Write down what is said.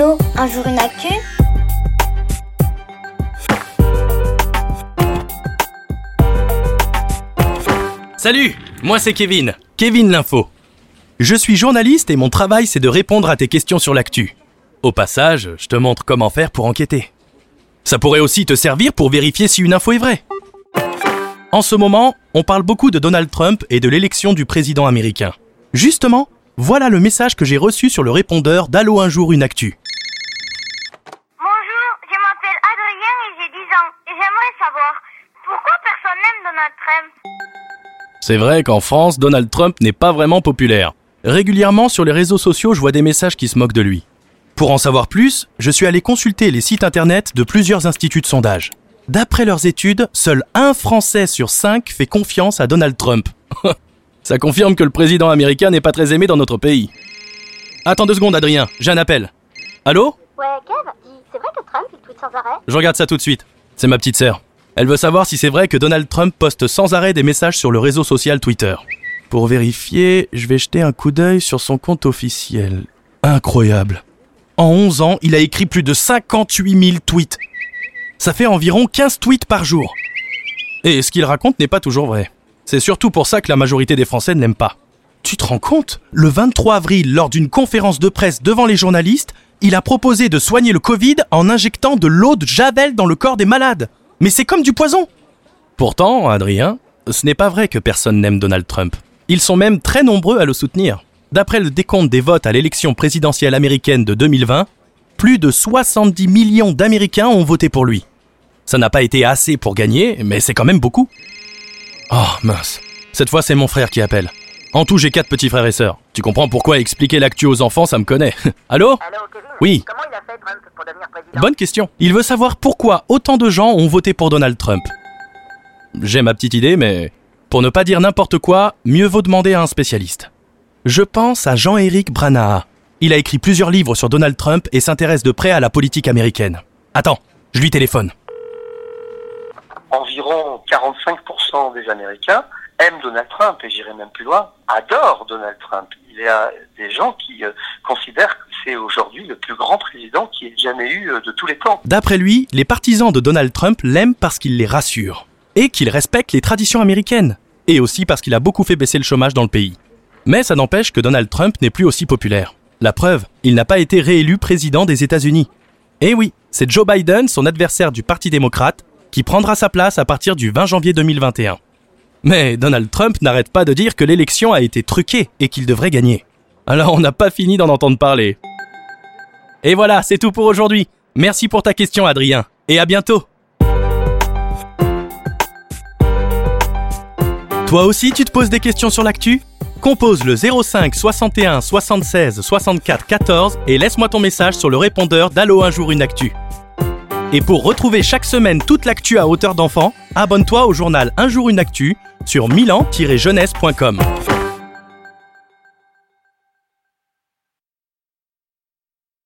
Allô, un jour une actu Salut, moi c'est Kevin, Kevin l'info. Je suis journaliste et mon travail c'est de répondre à tes questions sur l'actu. Au passage, je te montre comment faire pour enquêter. Ça pourrait aussi te servir pour vérifier si une info est vraie. En ce moment, on parle beaucoup de Donald Trump et de l'élection du président américain. Justement, voilà le message que j'ai reçu sur le répondeur d'Allo un jour une actu. Bonjour, je m'appelle Adrien et j'ai 10 ans. Et j'aimerais savoir pourquoi personne n'aime Donald Trump. C'est vrai qu'en France, Donald Trump n'est pas vraiment populaire. Régulièrement sur les réseaux sociaux, je vois des messages qui se moquent de lui. Pour en savoir plus, je suis allé consulter les sites internet de plusieurs instituts de sondage. D'après leurs études, seul un Français sur cinq fait confiance à Donald Trump. Ça confirme que le président américain n'est pas très aimé dans notre pays. Attends deux secondes, Adrien, j'ai un appel. Allô? Ouais, Kev, c'est vrai que Trump il tweet sans arrêt Je regarde ça tout de suite. C'est ma petite sœur. Elle veut savoir si c'est vrai que Donald Trump poste sans arrêt des messages sur le réseau social Twitter. Pour vérifier, je vais jeter un coup d'œil sur son compte officiel. Incroyable. En 11 ans, il a écrit plus de 58 000 tweets. Ça fait environ 15 tweets par jour. Et ce qu'il raconte n'est pas toujours vrai. C'est surtout pour ça que la majorité des Français ne l'aiment pas. Tu te rends compte? Le 23 avril, lors d'une conférence de presse devant les journalistes, il a proposé de soigner le Covid en injectant de l'eau de Javel dans le corps des malades. Mais c'est comme du poison Pourtant, Adrien, ce n'est pas vrai que personne n'aime Donald Trump. Ils sont même très nombreux à le soutenir. D'après le décompte des votes à l'élection présidentielle américaine de 2020, plus de 70 millions d'Américains ont voté pour lui. Ça n'a pas été assez pour gagner, mais c'est quand même beaucoup. Oh mince, cette fois c'est mon frère qui appelle. En tout, j'ai quatre petits frères et sœurs. Tu comprends pourquoi expliquer l'actu aux enfants, ça me connaît. Allô Allô, Kevin Oui. Comment il a fait Trump pour devenir président Bonne question. Il veut savoir pourquoi autant de gens ont voté pour Donald Trump. J'ai ma petite idée, mais pour ne pas dire n'importe quoi, mieux vaut demander à un spécialiste. Je pense à Jean-Éric Branaha. Il a écrit plusieurs livres sur Donald Trump et s'intéresse de près à la politique américaine. Attends, je lui téléphone. environ 45% des Américains aiment Donald Trump, et j'irai même plus loin, adorent Donald Trump. Il y a des gens qui euh, considèrent que c'est aujourd'hui le plus grand président qui ait jamais eu euh, de tous les temps. D'après lui, les partisans de Donald Trump l'aiment parce qu'il les rassure et qu'il respecte les traditions américaines, et aussi parce qu'il a beaucoup fait baisser le chômage dans le pays. Mais ça n'empêche que Donald Trump n'est plus aussi populaire. La preuve, il n'a pas été réélu président des États-Unis. Et oui, c'est Joe Biden, son adversaire du Parti démocrate, qui prendra sa place à partir du 20 janvier 2021. Mais Donald Trump n'arrête pas de dire que l'élection a été truquée et qu'il devrait gagner. Alors on n'a pas fini d'en entendre parler. Et voilà, c'est tout pour aujourd'hui. Merci pour ta question Adrien, et à bientôt Toi aussi tu te poses des questions sur l'actu? Compose le 05 61 76 64 14 et laisse-moi ton message sur le répondeur d'Allo un jour une actu. Et pour retrouver chaque semaine toute l'actu à hauteur d'enfant, abonne-toi au journal Un jour une actu sur milan-jeunesse.com.